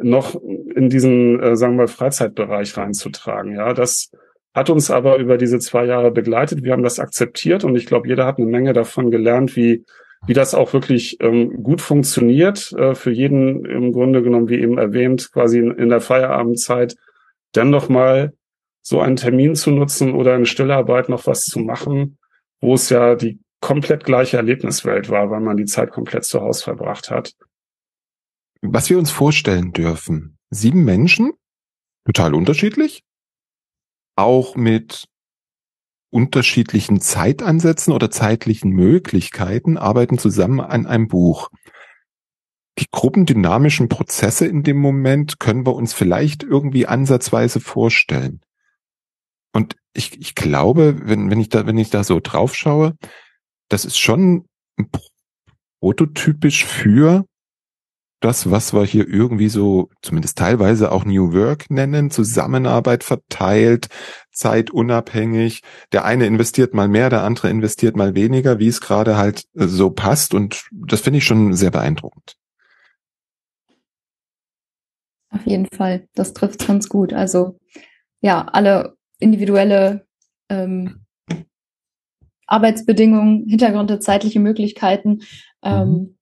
noch in diesen, äh, sagen wir, Freizeitbereich reinzutragen. Ja, das hat uns aber über diese zwei Jahre begleitet. Wir haben das akzeptiert und ich glaube, jeder hat eine Menge davon gelernt, wie wie das auch wirklich ähm, gut funktioniert, äh, für jeden im Grunde genommen, wie eben erwähnt, quasi in, in der Feierabendzeit, dann noch mal so einen Termin zu nutzen oder in Stillarbeit noch was zu machen, wo es ja die komplett gleiche Erlebniswelt war, weil man die Zeit komplett zu Hause verbracht hat. Was wir uns vorstellen dürfen, sieben Menschen, total unterschiedlich, auch mit unterschiedlichen Zeitansätzen oder zeitlichen Möglichkeiten arbeiten zusammen an einem Buch. Die gruppendynamischen Prozesse in dem Moment können wir uns vielleicht irgendwie ansatzweise vorstellen. Und ich, ich glaube, wenn, wenn ich da, wenn ich da so drauf schaue, das ist schon prototypisch für das, was wir hier irgendwie so, zumindest teilweise auch New Work nennen, Zusammenarbeit verteilt, zeitunabhängig. Der eine investiert mal mehr, der andere investiert mal weniger, wie es gerade halt so passt. Und das finde ich schon sehr beeindruckend. Auf jeden Fall, das trifft ganz gut. Also ja, alle individuelle ähm, Arbeitsbedingungen, Hintergründe, zeitliche Möglichkeiten. Ähm, mhm.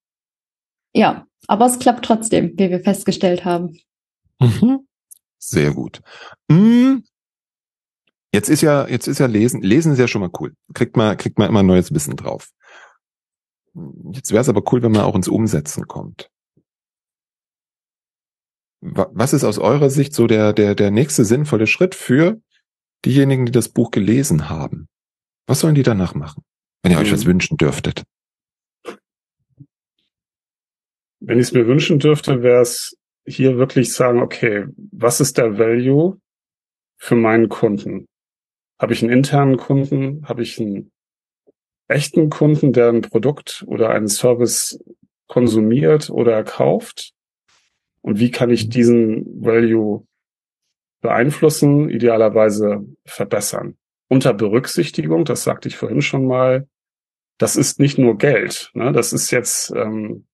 Ja, aber es klappt trotzdem, wie wir festgestellt haben. Mhm. Sehr gut. Mhm. Jetzt ist ja, jetzt ist ja Lesen, Lesen ist ja schon mal cool. Kriegt man, kriegt man immer neues Wissen drauf. Jetzt wäre es aber cool, wenn man auch ins Umsetzen kommt. Was ist aus eurer Sicht so der, der, der nächste sinnvolle Schritt für diejenigen, die das Buch gelesen haben? Was sollen die danach machen, wenn ihr euch was mhm. wünschen dürftet? Wenn ich es mir wünschen dürfte, wäre es hier wirklich sagen, okay, was ist der Value für meinen Kunden? Habe ich einen internen Kunden? Habe ich einen echten Kunden, der ein Produkt oder einen Service konsumiert oder kauft? Und wie kann ich diesen Value beeinflussen, idealerweise verbessern? Unter Berücksichtigung, das sagte ich vorhin schon mal, das ist nicht nur Geld. Ne? Das ist jetzt ähm,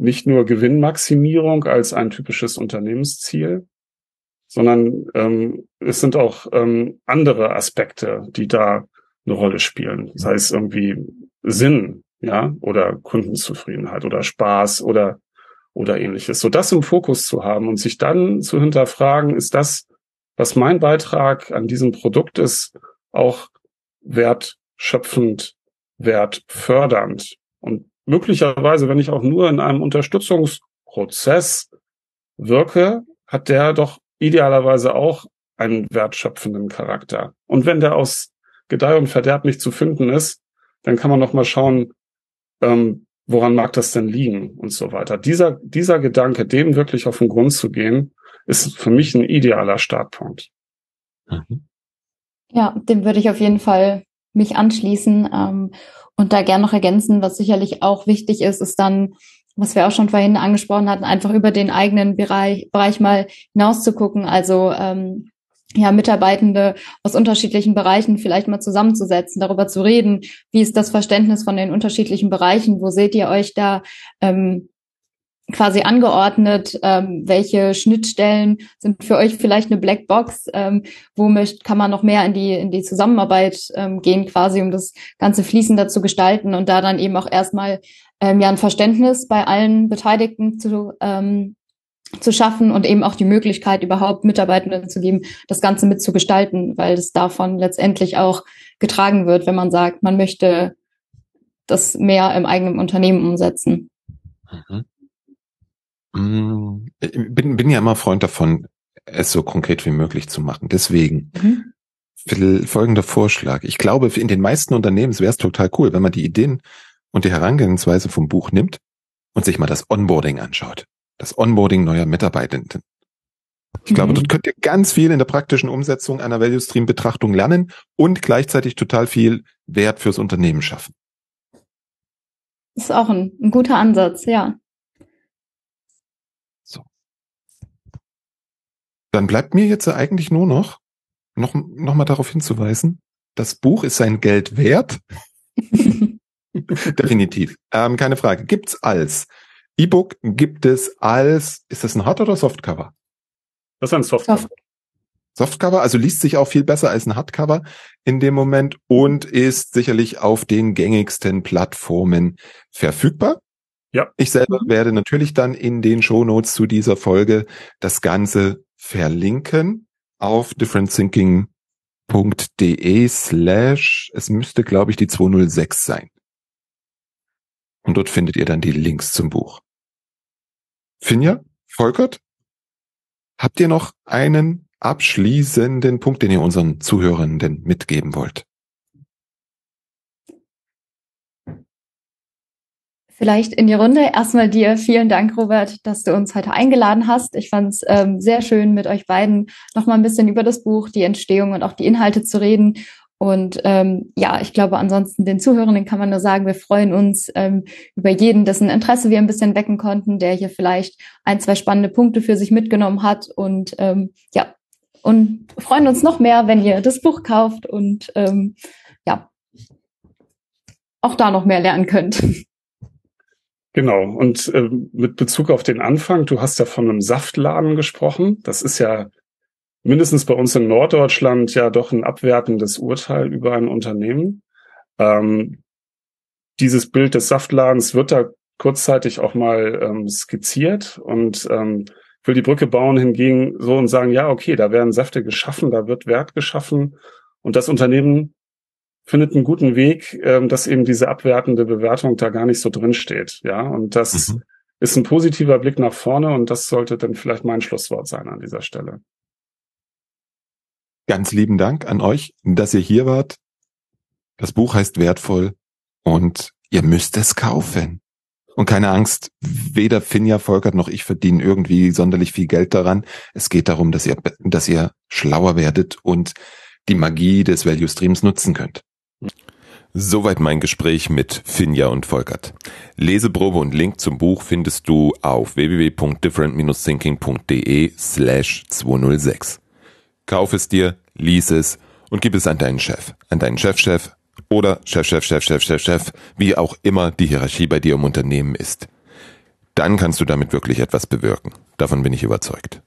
nicht nur Gewinnmaximierung als ein typisches Unternehmensziel, sondern ähm, es sind auch ähm, andere Aspekte, die da eine Rolle spielen. Sei es irgendwie Sinn, ja, oder Kundenzufriedenheit oder Spaß oder oder ähnliches. So das im Fokus zu haben und sich dann zu hinterfragen, ist das, was mein Beitrag an diesem Produkt ist, auch wertschöpfend, wertfördernd. Und möglicherweise, wenn ich auch nur in einem Unterstützungsprozess wirke, hat der doch idealerweise auch einen wertschöpfenden Charakter. Und wenn der aus Gedeih und Verderb nicht zu finden ist, dann kann man noch mal schauen, ähm, woran mag das denn liegen und so weiter. Dieser, dieser Gedanke, dem wirklich auf den Grund zu gehen, ist für mich ein idealer Startpunkt. Mhm. Ja, dem würde ich auf jeden Fall mich anschließen. Ähm, und da gern noch ergänzen, was sicherlich auch wichtig ist, ist dann, was wir auch schon vorhin angesprochen hatten, einfach über den eigenen Bereich, Bereich mal hinaus zu gucken. Also ähm, ja, Mitarbeitende aus unterschiedlichen Bereichen vielleicht mal zusammenzusetzen, darüber zu reden, wie ist das Verständnis von den unterschiedlichen Bereichen, wo seht ihr euch da? Ähm, quasi angeordnet, ähm, welche Schnittstellen sind für euch vielleicht eine Blackbox, ähm, wo möcht, kann man noch mehr in die, in die Zusammenarbeit ähm, gehen, quasi, um das Ganze fließender zu gestalten und da dann eben auch erstmal ähm, ja ein Verständnis bei allen Beteiligten zu, ähm, zu schaffen und eben auch die Möglichkeit, überhaupt Mitarbeitenden zu geben, das Ganze mitzugestalten, weil es davon letztendlich auch getragen wird, wenn man sagt, man möchte das mehr im eigenen Unternehmen umsetzen. Mhm. Mm, ich bin, bin ja immer Freund davon, es so konkret wie möglich zu machen. Deswegen mhm. folgender Vorschlag. Ich glaube, in den meisten Unternehmen wäre es total cool, wenn man die Ideen und die Herangehensweise vom Buch nimmt und sich mal das Onboarding anschaut. Das Onboarding neuer Mitarbeitenden. Ich mhm. glaube, dort könnt ihr ganz viel in der praktischen Umsetzung einer Value Stream Betrachtung lernen und gleichzeitig total viel Wert fürs Unternehmen schaffen. Das ist auch ein, ein guter Ansatz, ja. Dann bleibt mir jetzt eigentlich nur noch, noch, noch mal darauf hinzuweisen, das Buch ist sein Geld wert. Definitiv. Ähm, keine Frage. Gibt's als E-Book? Gibt es als, ist das ein Hard- oder Softcover? Das ist ein Softcover. Softcover, also liest sich auch viel besser als ein Hardcover in dem Moment und ist sicherlich auf den gängigsten Plattformen verfügbar. Ja. Ich selber werde natürlich dann in den Shownotes zu dieser Folge das Ganze verlinken auf differentthinking.de slash, es müsste, glaube ich, die 206 sein. Und dort findet ihr dann die Links zum Buch. Finja, Volkert, habt ihr noch einen abschließenden Punkt, den ihr unseren Zuhörenden mitgeben wollt? Vielleicht in die Runde. Erstmal dir vielen Dank, Robert, dass du uns heute eingeladen hast. Ich fand es ähm, sehr schön, mit euch beiden noch mal ein bisschen über das Buch, die Entstehung und auch die Inhalte zu reden. Und ähm, ja, ich glaube, ansonsten den Zuhörenden kann man nur sagen, wir freuen uns ähm, über jeden, dessen Interesse wir ein bisschen wecken konnten, der hier vielleicht ein, zwei spannende Punkte für sich mitgenommen hat. Und ähm, ja, und freuen uns noch mehr, wenn ihr das Buch kauft und ähm, ja, auch da noch mehr lernen könnt. Genau. Und äh, mit Bezug auf den Anfang, du hast ja von einem Saftladen gesprochen. Das ist ja mindestens bei uns in Norddeutschland ja doch ein abwertendes Urteil über ein Unternehmen. Ähm, dieses Bild des Saftladens wird da kurzzeitig auch mal ähm, skizziert und ähm, will die Brücke bauen hingegen so und sagen, ja, okay, da werden Säfte geschaffen, da wird Wert geschaffen und das Unternehmen findet einen guten Weg, ähm, dass eben diese abwertende Bewertung da gar nicht so drin steht. Ja, und das mhm. ist ein positiver Blick nach vorne und das sollte dann vielleicht mein Schlusswort sein an dieser Stelle. Ganz lieben Dank an euch, dass ihr hier wart. Das Buch heißt wertvoll und ihr müsst es kaufen. Und keine Angst, weder Finja Volkert noch ich verdienen irgendwie sonderlich viel Geld daran. Es geht darum, dass ihr, dass ihr schlauer werdet und die Magie des Value Streams nutzen könnt. Soweit mein Gespräch mit Finja und Volkert. Leseprobe und Link zum Buch findest du auf www.different-thinking.de slash 206. Kauf es dir, lies es und gib es an deinen Chef, an deinen Chefchef oder Chef, Chef, Chef, Chef, Chef, Chef, wie auch immer die Hierarchie bei dir im Unternehmen ist. Dann kannst du damit wirklich etwas bewirken. Davon bin ich überzeugt.